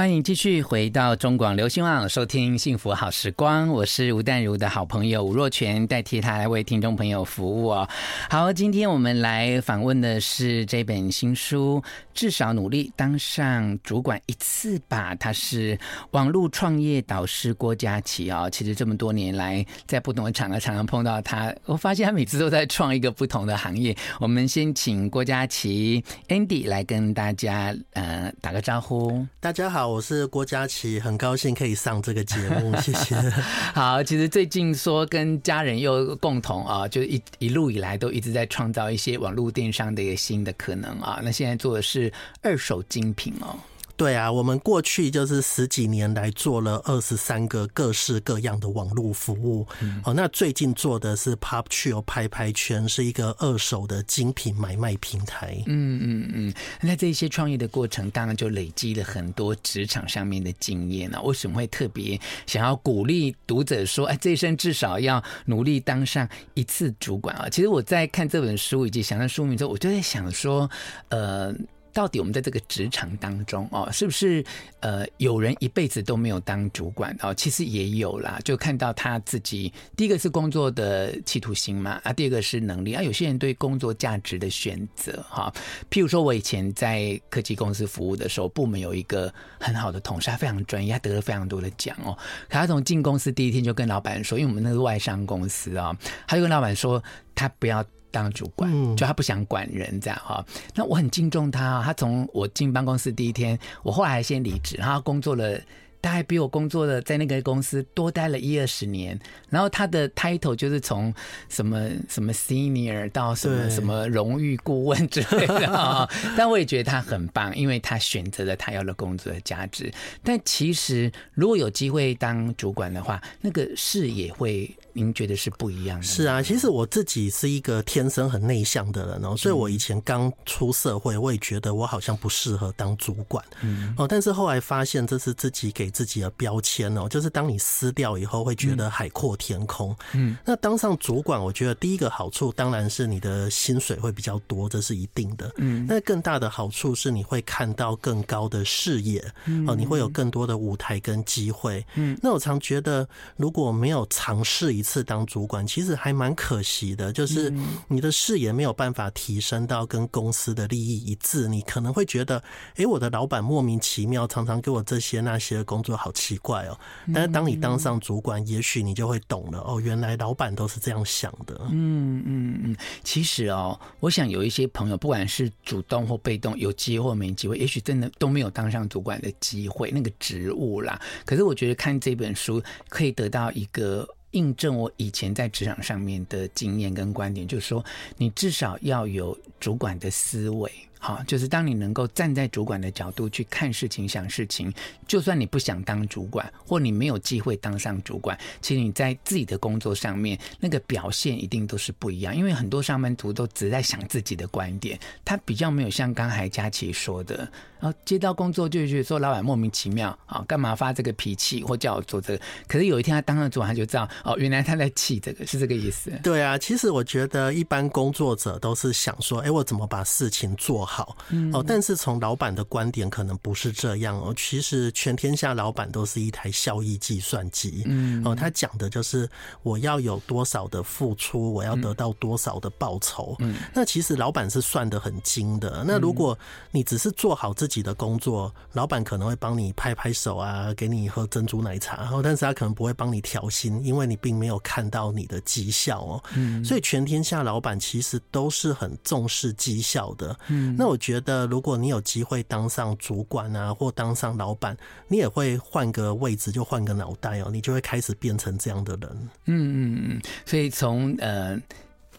欢迎继续回到中广流行网，收听幸福好时光。我是吴淡如的好朋友吴若权，代替他来为听众朋友服务哦。好，今天我们来访问的是这本新书《至少努力当上主管一次吧》，他是网络创业导师郭佳琪哦。其实这么多年来，在不同的场合常常碰到他，我发现他每次都在创一个不同的行业。我们先请郭佳琪 Andy 来跟大家呃打个招呼。大家好。我是郭佳琪，很高兴可以上这个节目，谢谢。好，其实最近说跟家人又共同啊，就一一路以来都一直在创造一些网络电商的一个新的可能啊。那现在做的是二手精品哦。对啊，我们过去就是十几年来做了二十三个各式各样的网络服务。嗯、哦，那最近做的是 PopChill 拍拍圈，是一个二手的精品买卖平台。嗯嗯嗯。那这些创业的过程，当然就累积了很多职场上面的经验了。为什么会特别想要鼓励读者说，哎，这一生至少要努力当上一次主管啊？其实我在看这本书以及想到书名之后，我就在想说，呃。到底我们在这个职场当中哦，是不是呃有人一辈子都没有当主管哦？其实也有啦，就看到他自己第一个是工作的企图心嘛啊，第二个是能力啊。有些人对工作价值的选择哈，譬如说我以前在科技公司服务的时候，部门有一个很好的同事，他非常专业，他得了非常多的奖哦。可他从进公司第一天就跟老板说，因为我们那个外商公司啊，他就跟老板说他不要。当主管，就他不想管人这样哈。那我很敬重他，他从我进办公室第一天，我后来先离职，然后工作了。大概比我工作的在那个公司多待了一二十年，然后他的 title 就是从什么什么 senior 到什么什么荣誉顾问之类的啊。但我也觉得他很棒，因为他选择了他要的工作的价值。但其实如果有机会当主管的话，那个视野会，您觉得是不一样的？是啊，其实我自己是一个天生很内向的人哦，所以我以前刚出社会，我也觉得我好像不适合当主管。嗯哦，但是后来发现这是自己给。自己的标签哦，就是当你撕掉以后，会觉得海阔天空。嗯，那当上主管，我觉得第一个好处当然是你的薪水会比较多，这是一定的。嗯，那更大的好处是你会看到更高的视野，哦，你会有更多的舞台跟机会。嗯，那我常觉得，如果没有尝试一次当主管，其实还蛮可惜的，就是你的视野没有办法提升到跟公司的利益一致，你可能会觉得，哎，我的老板莫名其妙，常常给我这些那些工。工作好奇怪哦，但是当你当上主管，也许你就会懂了哦，原来老板都是这样想的。嗯嗯嗯，其实哦，我想有一些朋友，不管是主动或被动，有机会或没机会，也许真的都没有当上主管的机会，那个职务啦。可是我觉得看这本书可以得到一个印证，我以前在职场上面的经验跟观点，就是说，你至少要有主管的思维。好，就是当你能够站在主管的角度去看事情、想事情，就算你不想当主管，或你没有机会当上主管，其实你在自己的工作上面那个表现一定都是不一样。因为很多上班族都只在想自己的观点，他比较没有像刚才佳琪说的，然后接到工作就觉得说老板莫名其妙啊，干嘛发这个脾气或叫我做这个？可是有一天他当了主管，他就知道哦，原来他在气这个，是这个意思。对啊，其实我觉得一般工作者都是想说，哎，我怎么把事情做好。好哦，但是从老板的观点可能不是这样哦。其实全天下老板都是一台效益计算机，嗯哦，他讲的就是我要有多少的付出，我要得到多少的报酬。嗯，那其实老板是算得很精的。那如果你只是做好自己的工作，老板可能会帮你拍拍手啊，给你喝珍珠奶茶，然后但是他可能不会帮你调薪，因为你并没有看到你的绩效哦。嗯，所以全天下老板其实都是很重视绩效的。嗯。那我觉得，如果你有机会当上主管啊，或当上老板，你也会换个位置，就换个脑袋哦，你就会开始变成这样的人。嗯嗯嗯，所以从呃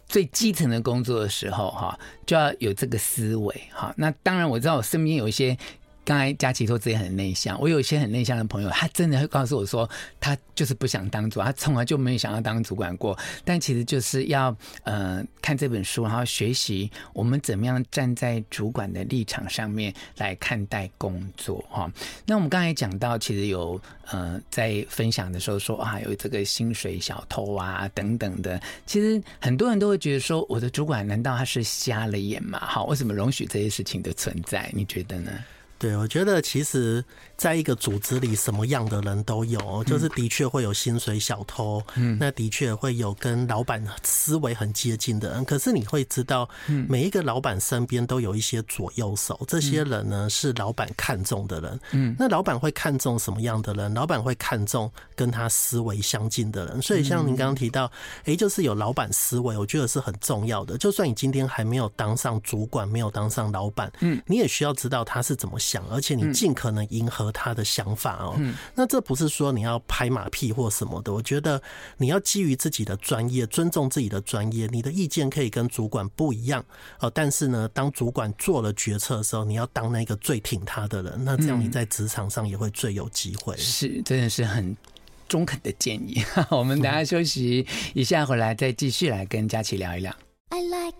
最基层的工作的时候哈，就要有这个思维哈。那当然我知道我身边有一些。刚才佳琪说自己很内向，我有一些很内向的朋友，他真的会告诉我说，他就是不想当主，他从来就没有想要当主管过。但其实就是要呃看这本书，然后学习我们怎么样站在主管的立场上面来看待工作哈。那我们刚才讲到，其实有呃在分享的时候说啊，有这个薪水小偷啊等等的。其实很多人都会觉得说，我的主管难道他是瞎了眼吗？好，为什么容许这些事情的存在？你觉得呢？对，我觉得其实在一个组织里，什么样的人都有，就是的确会有薪水小偷，嗯，那的确会有跟老板思维很接近的人。可是你会知道，每一个老板身边都有一些左右手，这些人呢是老板看中的人。嗯，那老板会看中什么样的人？老板会看中跟他思维相近的人。所以像您刚刚提到，哎，就是有老板思维，我觉得是很重要的。就算你今天还没有当上主管，没有当上老板，嗯，你也需要知道他是怎么想。讲，而且你尽可能迎合他的想法哦。那这不是说你要拍马屁或什么的。我觉得你要基于自己的专业，尊重自己的专业。你的意见可以跟主管不一样哦，但是呢，当主管做了决策的时候，你要当那个最挺他的人。那这样你在职场上也会最有机会。是，真的是很中肯的建议。我们等下休息一下，回来再继续来跟佳琪聊一聊。I like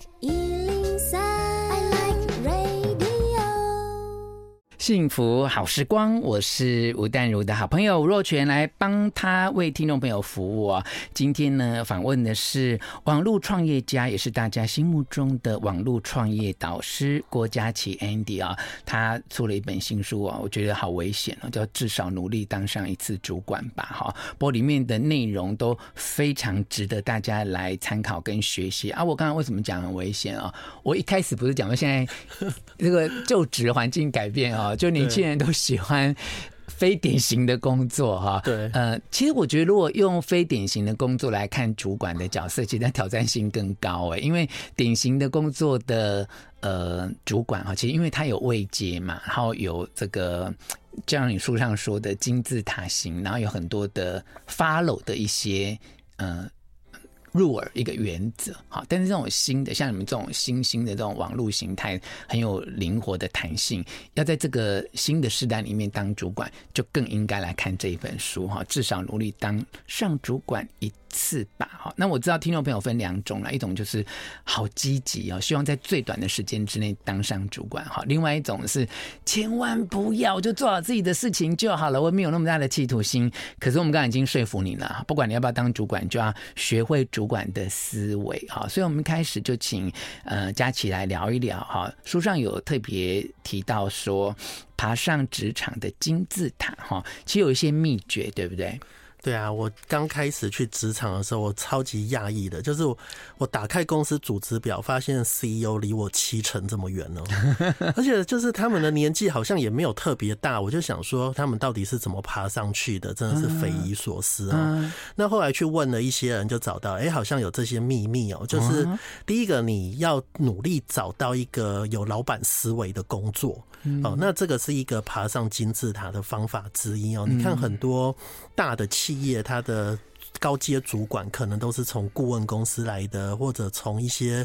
幸福好时光，我是吴淡如的好朋友吴若泉，来帮他为听众朋友服务啊。今天呢，访问的是网络创业家，也是大家心目中的网络创业导师郭佳琪 Andy 啊。他出了一本新书啊，我觉得好危险啊，叫至少努力当上一次主管吧。哈，不过里面的内容都非常值得大家来参考跟学习啊。我刚刚为什么讲很危险啊？我一开始不是讲说现在这个就职环境改变啊。就年轻人都喜欢非典型的工作哈，对，呃，其实我觉得如果用非典型的工作来看主管的角色，其实挑战性更高哎，因为典型的工作的呃主管哈，其实因为他有位阶嘛，然后有这个，就像你书上说的金字塔型，然后有很多的 follow 的一些呃。入耳一个原则，哈，但是这种新的，像你们这种新兴的这种网络形态，很有灵活的弹性，要在这个新的时代里面当主管，就更应该来看这一本书哈，至少努力当上主管一次吧，哈。那我知道听众朋友分两种了，一种就是好积极哦，希望在最短的时间之内当上主管，哈。另外一种是千万不要，就做好自己的事情就好了，我没有那么大的企图心。可是我们刚才已经说服你了，不管你要不要当主管，就要学会主管的思维，哈。所以我们开始就请呃佳琪来聊一聊，哈。书上有特别提到说，爬上职场的金字塔，哈，其实有一些秘诀，对不对？对啊，我刚开始去职场的时候，我超级讶异的，就是我，我打开公司组织表，发现 CEO 离我七成这么远哦，而且就是他们的年纪好像也没有特别大，我就想说他们到底是怎么爬上去的，真的是匪夷所思哦。那后来去问了一些人，就找到，哎，好像有这些秘密哦，就是第一个，你要努力找到一个有老板思维的工作。哦，那这个是一个爬上金字塔的方法之一哦。你看很多大的企业，它的。高阶主管可能都是从顾问公司来的，或者从一些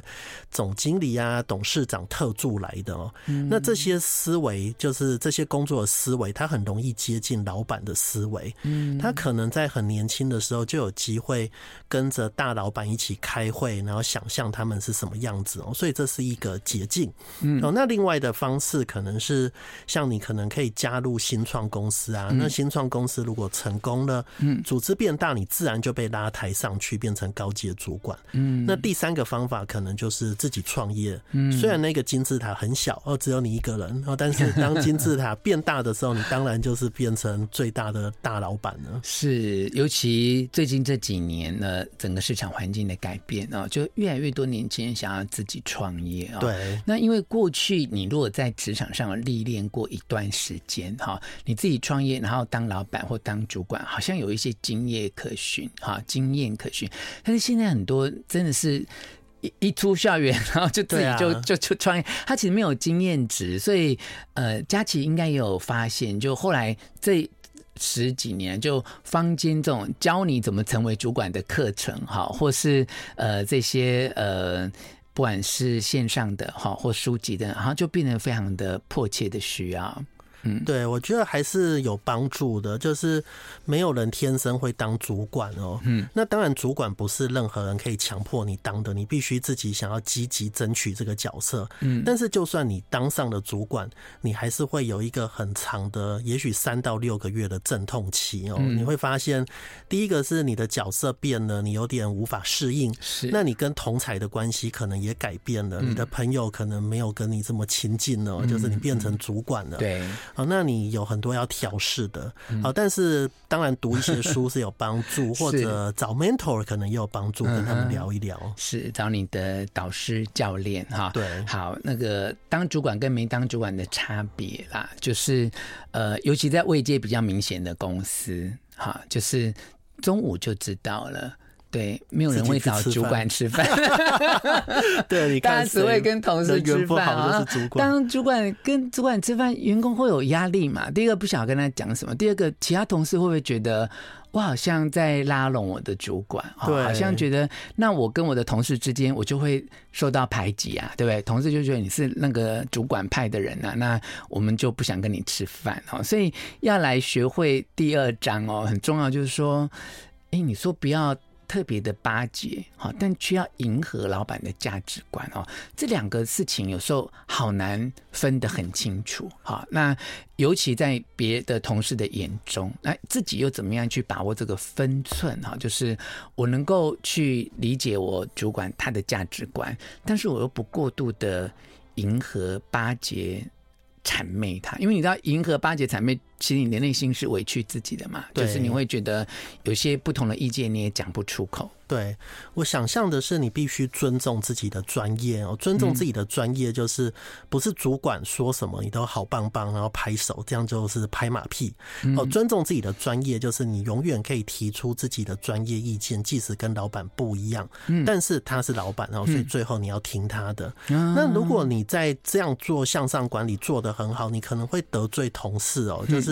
总经理啊、董事长特助来的哦。那这些思维，就是这些工作的思维，他很容易接近老板的思维。嗯，他可能在很年轻的时候就有机会跟着大老板一起开会，然后想象他们是什么样子哦。所以这是一个捷径。嗯，哦，那另外的方式可能是像你可能可以加入新创公司啊。那新创公司如果成功了，嗯，组织变大，你自然。就被拉抬上去，变成高级的主管。嗯，那第三个方法可能就是自己创业。嗯，虽然那个金字塔很小，哦，只有你一个人，哦，但是 当金字塔变大的时候，你当然就是变成最大的大老板了。是，尤其最近这几年呢，整个市场环境的改变啊，就越来越多年轻人想要自己创业啊。对，那因为过去你如果在职场上历练过一段时间哈，你自己创业，然后当老板或当主管，好像有一些经验可循。好，经验可循，但是现在很多真的是一一出校园，然后就自己就就就创业，他其实没有经验值，所以呃，佳琪应该也有发现，就后来这十几年，就坊间这种教你怎么成为主管的课程，哈，或是呃这些呃，不管是线上的哈或书籍的，然后就变得非常的迫切的需要。嗯，对，我觉得还是有帮助的。就是没有人天生会当主管哦。嗯，那当然，主管不是任何人可以强迫你当的，你必须自己想要积极争取这个角色。嗯，但是就算你当上了主管，你还是会有一个很长的，也许三到六个月的阵痛期哦。你会发现，第一个是你的角色变了，你有点无法适应。是，那你跟同才的关系可能也改变了，你的朋友可能没有跟你这么亲近了，就是你变成主管了。对。好，那你有很多要调试的。好，但是当然读一些书是有帮助，或者找 mentor 可能也有帮助，跟他们聊一聊。是找你的导师教练哈。对，好，那个当主管跟没当主管的差别啦，就是呃，尤其在位阶比较明显的公司，哈，就是中午就知道了。对，没有人会找主管吃饭。对，你看，大家只会跟同事吃饭啊。当主管跟主管吃饭，员工会有压力嘛？第一个不想跟他讲什么，第二个其他同事会不会觉得我好像在拉拢我的主管？对，好像觉得那我跟我的同事之间，我就会受到排挤啊，对不对？同事就觉得你是那个主管派的人啊，那我们就不想跟你吃饭哦。所以要来学会第二章哦，很重要，就是说，哎，你说不要。特别的巴结，好，但却要迎合老板的价值观哦。这两个事情有时候好难分得很清楚，好，那尤其在别的同事的眼中，那自己又怎么样去把握这个分寸？哈，就是我能够去理解我主管他的价值观，但是我又不过度的迎合巴结。谄媚他，因为你知道，迎合巴结谄媚，其实你的内心是委屈自己的嘛，就是你会觉得有些不同的意见，你也讲不出口。对，我想象的是，你必须尊重自己的专业哦。尊重自己的专业，就是不是主管说什么你都好棒棒，然后拍手，这样就是拍马屁哦。尊重自己的专业，就是你永远可以提出自己的专业意见，即使跟老板不一样，但是他是老板，然后所以最后你要听他的。那如果你在这样做向上管理做得很好，你可能会得罪同事哦，就是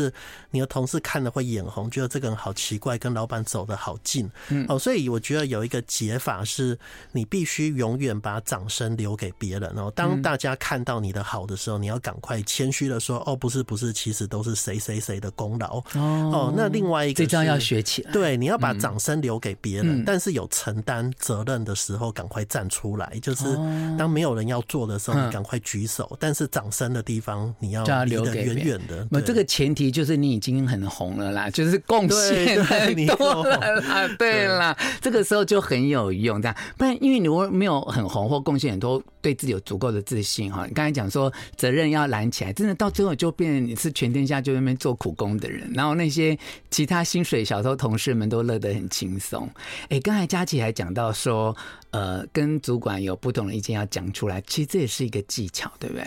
你的同事看了会眼红，觉得这个人好奇怪，跟老板走的好近嗯哦。所以我觉得。有一个解法是，你必须永远把掌声留给别人哦。当大家看到你的好的时候，你要赶快谦虚的说：“哦，不是，不是，其实都是谁谁谁的功劳。”哦，那另外一个这招要学起来。对，你要把掌声留给别人，但是有承担责任的时候，赶快站出来。就是当没有人要做的时候，你赶快举手。但是掌声的地方，你要离得远远的。那这个前提就是你已经很红了啦，就是贡献很多了啦。对啦，这个时候。就很有用，这样不然，因为你如果没有很红或贡献很多，对自己有足够的自信哈。你刚才讲说责任要揽起来，真的到最后就变成你是全天下就在那边做苦工的人，然后那些其他薪水小偷同事们都乐得很轻松。哎，刚才佳琪还讲到说，呃，跟主管有不同的意见要讲出来，其实这也是一个技巧，对不对？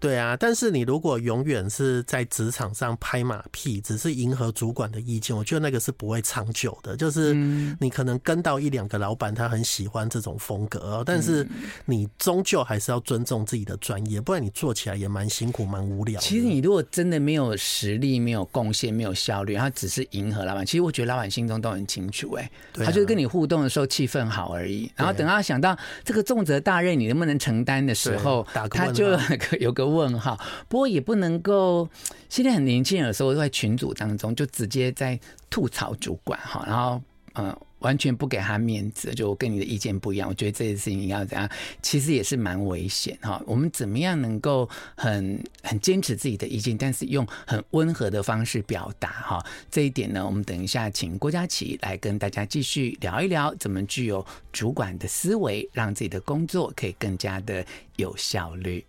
对啊，但是你如果永远是在职场上拍马屁，只是迎合主管的意见，我觉得那个是不会长久的。就是你可能跟到一两个老板，他很喜欢这种风格，但是你终究还是要尊重自己的专业，不然你做起来也蛮辛苦、蛮无聊。其实你如果真的没有实力、没有贡献、没有效率，他只是迎合老板，其实我觉得老板心中都很清楚，哎，他就是跟你互动的时候气氛好而已。然后等他想到这个重责大任你能不能承担的时候，他就 有个。问号，不过也不能够。现在很年轻人有时候在群组当中就直接在吐槽主管哈，然后嗯，完全不给他面子，就跟你的意见不一样。我觉得这件事情要怎样，其实也是蛮危险哈。我们怎么样能够很很坚持自己的意见，但是用很温和的方式表达哈？这一点呢，我们等一下请郭佳琪来跟大家继续聊一聊，怎么具有主管的思维，让自己的工作可以更加的有效率。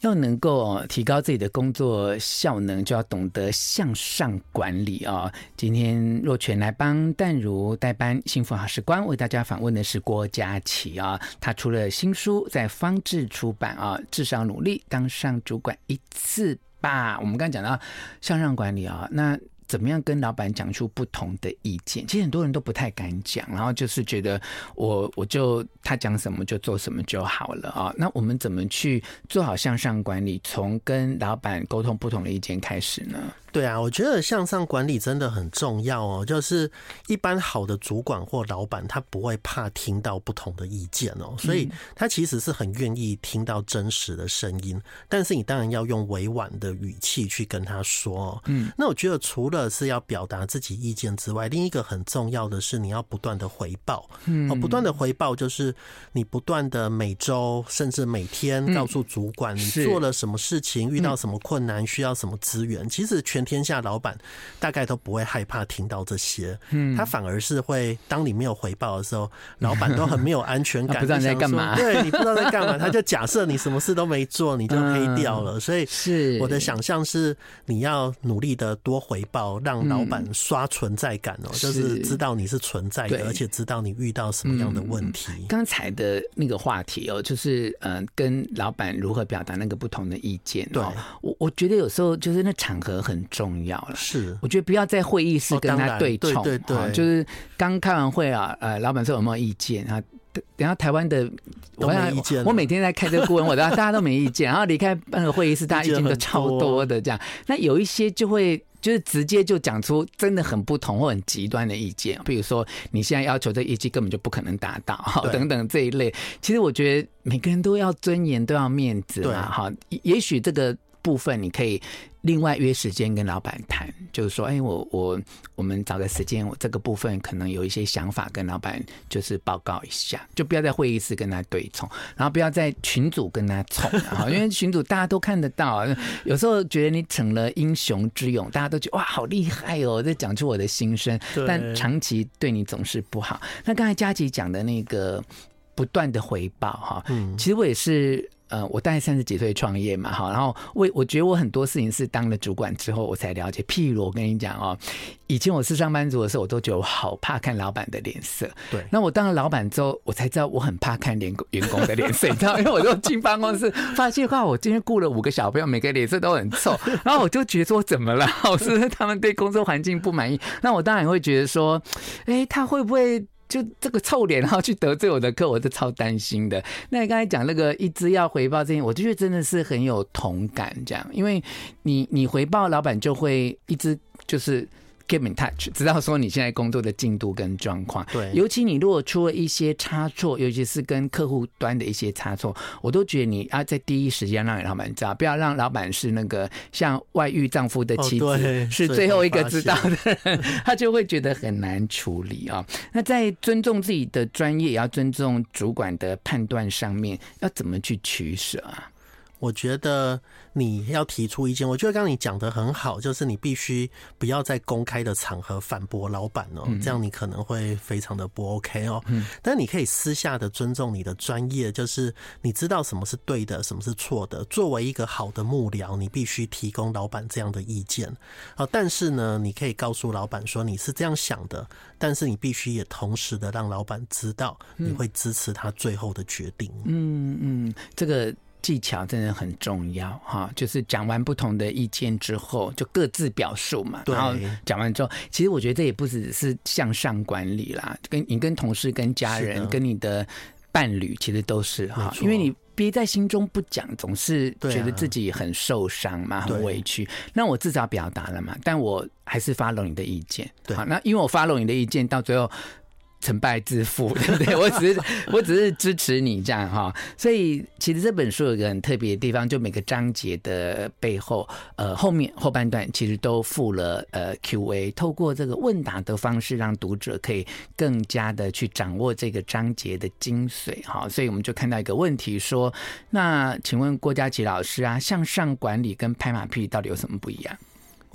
要能够提高自己的工作效能，就要懂得向上管理啊！今天若泉来帮淡如代班，幸福好时光为大家访问的是郭佳琪啊，他出了新书在方智出版啊，至少努力当上主管一次吧。我们刚才讲到向上管理啊，那。怎么样跟老板讲出不同的意见？其实很多人都不太敢讲，然后就是觉得我我就他讲什么就做什么就好了啊。那我们怎么去做好向上管理？从跟老板沟通不同的意见开始呢？对啊，我觉得向上管理真的很重要哦。就是一般好的主管或老板，他不会怕听到不同的意见哦，所以他其实是很愿意听到真实的声音。但是你当然要用委婉的语气去跟他说。嗯，那我觉得除了是要表达自己意见之外，另一个很重要的是你要不断的回报。嗯，不断的回报就是你不断的每周甚至每天告诉主管你做了什么事情，遇到什么困难，需要什么资源。其实全天下老板大概都不会害怕听到这些，嗯，他反而是会当你没有回报的时候，老板都很没有安全感，不知道你在干嘛，对，你不知道在干嘛，他就假设你什么事都没做，你就黑掉了。所以是我的想象是，你要努力的多回报，让老板刷存在感哦，就是知道你是存在的，而且知道你遇到什么样的问题。刚才的那个话题哦，就是嗯，跟老板如何表达那个不同的意见。对，我我觉得有时候就是那场合。很重要了，是我觉得不要在会议室跟他对冲，对对对，就是刚开完会啊，呃，老板说有没有意见啊？等下台湾的我没意见，我每天在开这个顾问，我 大家都没意见，然后离开那个会议室，大家意见都超多的这样。那有一些就会就是直接就讲出真的很不同或很极端的意见，比如说你现在要求这业绩根本就不可能达到，等等这一类。其实我觉得每个人都要尊严，都要面子嘛，哈。也许这个。部分你可以另外约时间跟老板谈，就是说，哎，我我我们找个时间，我这个部分可能有一些想法跟老板就是报告一下，就不要在会议室跟他对冲，然后不要在群组跟他冲，因为群组大家都看得到，有时候觉得你逞了英雄之勇，大家都觉得哇好厉害哦，在讲出我的心声，但长期对你总是不好。那刚才佳琪讲的那个不断的回报哈，嗯，其实我也是。呃，我大概三十几岁创业嘛，哈，然后我我觉得我很多事情是当了主管之后我才了解。譬如我跟你讲哦，以前我是上班族的时候，我都觉得我好怕看老板的脸色。对，那我当了老板之后，我才知道我很怕看员员工的脸色，你知道，因为我就进办公室发现哇，我今天雇了五个小朋友，每个脸色都很臭，然后我就觉得说怎么了？我是不是他们对工作环境不满意？那我当然会觉得说，哎，他会不会？就这个臭脸，然后去得罪我的客，我是超担心的。那你刚才讲那个一直要回报这些，我就觉得真的是很有同感，这样，因为你你回报，老板就会一直就是。Keep in touch，知道说你现在工作的进度跟状况。对，尤其你如果出了一些差错，尤其是跟客户端的一些差错，我都觉得你要在第一时间让老板知道，不要让老板是那个像外遇丈夫的妻子，哦、是最后一个知道的人，他就会觉得很难处理啊。那在尊重自己的专业，也要尊重主管的判断上面，要怎么去取舍啊？我觉得你要提出意见，我觉得刚刚你讲的很好，就是你必须不要在公开的场合反驳老板哦，这样你可能会非常的不 OK 哦。嗯，但你可以私下的尊重你的专业，就是你知道什么是对的，什么是错的。作为一个好的幕僚，你必须提供老板这样的意见啊。但是呢，你可以告诉老板说你是这样想的，但是你必须也同时的让老板知道你会支持他最后的决定。嗯嗯，这个。技巧真的很重要哈，就是讲完不同的意见之后，就各自表述嘛。然后讲完之后，其实我觉得这也不只是向上管理啦，跟你跟同事、跟家人、跟你的伴侣，其实都是哈，因为你憋在心中不讲，总是觉得自己很受伤嘛，很委屈。那我至少表达了嘛，但我还是 follow 你的意见。对好，那因为我 follow 你的意见，到最后。成败自负，对不对？我只是我只是支持你这样哈，所以其实这本书有一个很特别的地方，就每个章节的背后，呃，后面后半段其实都附了呃 Q&A，透过这个问答的方式，让读者可以更加的去掌握这个章节的精髓哈。所以我们就看到一个问题说，那请问郭家麒老师啊，向上管理跟拍马屁到底有什么不一样？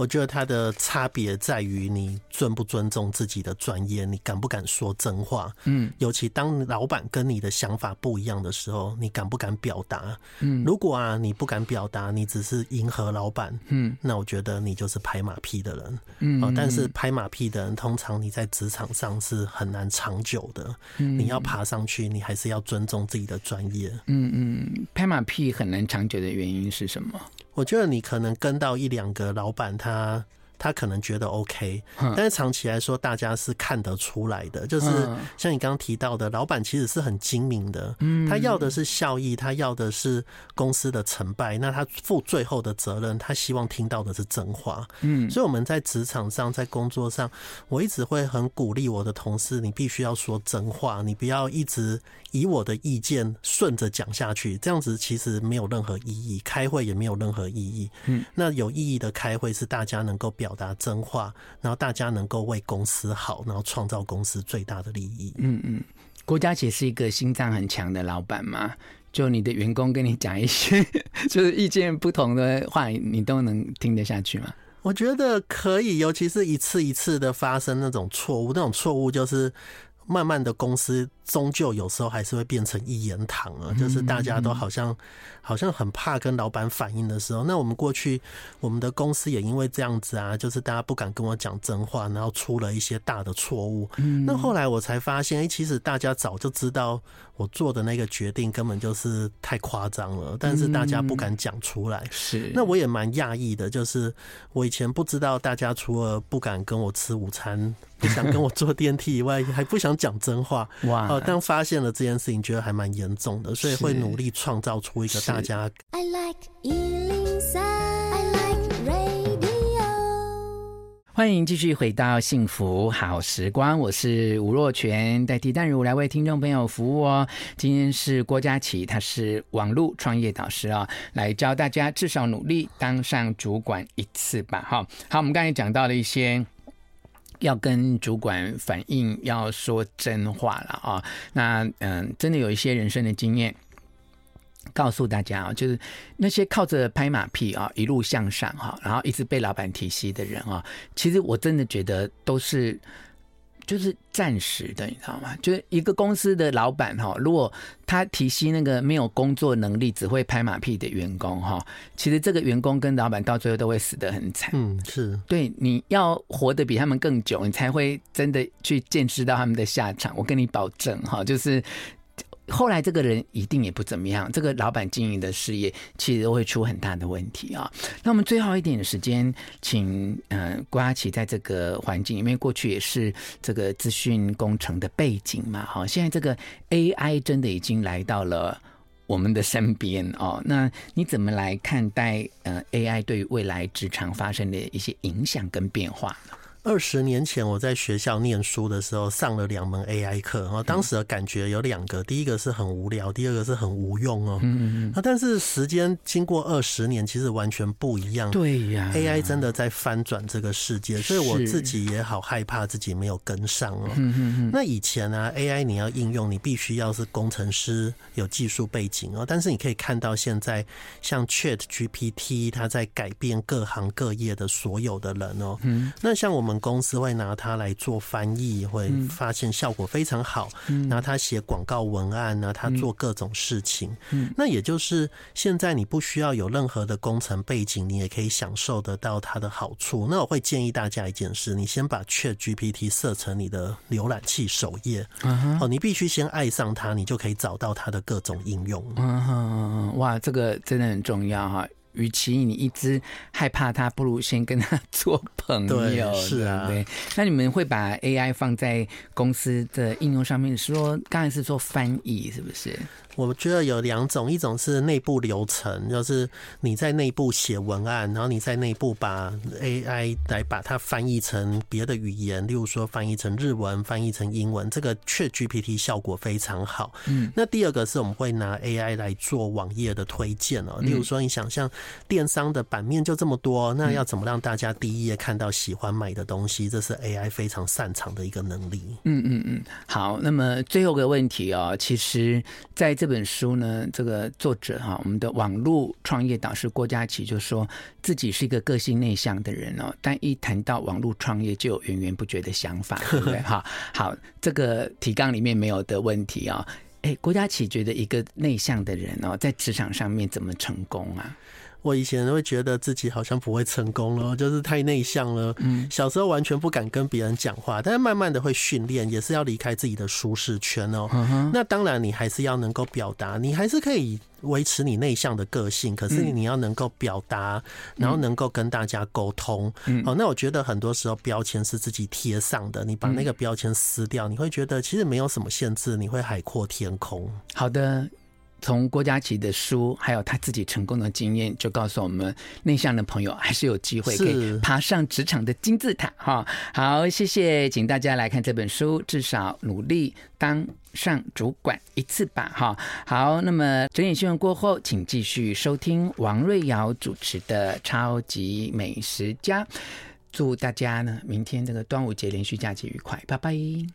我觉得它的差别在于你尊不尊重自己的专业，你敢不敢说真话？嗯，尤其当老板跟你的想法不一样的时候，你敢不敢表达？嗯，如果啊你不敢表达，你只是迎合老板，嗯，那我觉得你就是拍马屁的人，嗯，但是拍马屁的人通常你在职场上是很难长久的，嗯，你要爬上去，你还是要尊重自己的专业，嗯嗯，拍马屁很难长久的原因是什么？我觉得你可能跟到一两个老板，他他可能觉得 OK，但是长期来说，大家是看得出来的。就是像你刚刚提到的，老板其实是很精明的，他要的是效益，他要的是公司的成败，那他负最后的责任，他希望听到的是真话。嗯，所以我们在职场上，在工作上，我一直会很鼓励我的同事，你必须要说真话，你不要一直以我的意见顺着讲下去，这样子其实没有任何意义，开会也没有任何意义。嗯，那有意义的开会是大家能够表。表达真话，然后大家能够为公司好，然后创造公司最大的利益。嗯嗯，郭佳琪是一个心脏很强的老板嘛，就你的员工跟你讲一些 就是意见不同的话，你都能听得下去吗？我觉得可以，尤其是一次一次的发生那种错误，那种错误就是慢慢的公司。终究有时候还是会变成一言堂啊，就是大家都好像好像很怕跟老板反映的时候，那我们过去我们的公司也因为这样子啊，就是大家不敢跟我讲真话，然后出了一些大的错误。那后来我才发现，哎，其实大家早就知道我做的那个决定根本就是太夸张了，但是大家不敢讲出来。是，那我也蛮讶异的，就是我以前不知道大家除了不敢跟我吃午餐，不想跟我坐电梯以外，还不想讲真话。哇！当发现了这件事情，觉得还蛮严重的，所以会努力创造出一个大家。I like 103, I like 欢迎继续回到幸福好时光，我是吴若全，代替淡如来为听众朋友服务哦。今天是郭家麒，他是网络创业导师啊、哦，来教大家至少努力当上主管一次吧。哈，好，我们刚才讲到了一些。要跟主管反映，要说真话了啊！那嗯，真的有一些人生的经验，告诉大家啊，就是那些靠着拍马屁啊一路向上哈，然后一直被老板提携的人啊，其实我真的觉得都是。就是暂时的，你知道吗？就是一个公司的老板哈，如果他提携那个没有工作能力、只会拍马屁的员工哈，其实这个员工跟老板到最后都会死得很惨。嗯，是对，你要活得比他们更久，你才会真的去见识到他们的下场。我跟你保证哈，就是。后来这个人一定也不怎么样，这个老板经营的事业其实都会出很大的问题啊。那我们最后一点的时间，请嗯郭家麒在这个环境，因为过去也是这个资讯工程的背景嘛，好，现在这个 AI 真的已经来到了我们的身边哦。那你怎么来看待呃 AI 对于未来职场发生的一些影响跟变化呢？二十年前，我在学校念书的时候上了两门 AI 课，然后当时的感觉有两个，第一个是很无聊，第二个是很无用哦。嗯嗯。但是时间经过二十年，其实完全不一样。对呀，AI 真的在翻转这个世界，所以我自己也好害怕自己没有跟上哦。嗯嗯。那以前呢，AI 你要应用，你必须要是工程师，有技术背景哦。但是你可以看到现在，像 ChatGPT，它在改变各行各业的所有的人哦。嗯。那像我们。公司会拿它来做翻译，会发现效果非常好。拿它写广告文案，拿它做各种事情。那也就是现在你不需要有任何的工程背景，你也可以享受得到它的好处。那我会建议大家一件事：你先把 ChatGPT 设成你的浏览器首页。哦，你必须先爱上它，你就可以找到它的各种应用。嗯哼，哇，这个真的很重要哈。与其你一直害怕他，不如先跟他做朋友。是啊，对。那你们会把 AI 放在公司的应用上面？说刚才是做翻译，是不是？我觉得有两种，一种是内部流程，就是你在内部写文案，然后你在内部把 AI 来把它翻译成别的语言，例如说翻译成日文、翻译成英文，这个 ChatGPT 效果非常好。嗯，那第二个是我们会拿 AI 来做网页的推荐哦，例如说你想象电商的版面就这么多，那要怎么让大家第一页看到喜欢买的东西？这是 AI 非常擅长的一个能力。嗯嗯嗯，好，那么最后个问题哦，其实在这本书呢，这个作者哈，我们的网络创业导师郭家琪就说自己是一个个性内向的人哦，但一谈到网络创业就有源源不绝的想法，对不对？哈，好，这个提纲里面没有的问题啊，哎，郭家琪觉得一个内向的人哦，在职场上面怎么成功啊？我以前会觉得自己好像不会成功了，就是太内向了。嗯，小时候完全不敢跟别人讲话，但是慢慢的会训练，也是要离开自己的舒适圈哦。那当然，你还是要能够表达，你还是可以维持你内向的个性，可是你要能够表达，然后能够跟大家沟通。嗯，好，那我觉得很多时候标签是自己贴上的，你把那个标签撕掉，你会觉得其实没有什么限制，你会海阔天空。好的。从郭佳琪的书，还有他自己成功的经验，就告诉我们，内向的朋友还是有机会可以爬上职场的金字塔。哈，好，谢谢，请大家来看这本书，至少努力当上主管一次吧。哈，好，那么整点新闻过后，请继续收听王瑞瑶主持的《超级美食家》，祝大家呢明天这个端午节连续假期愉快，拜拜。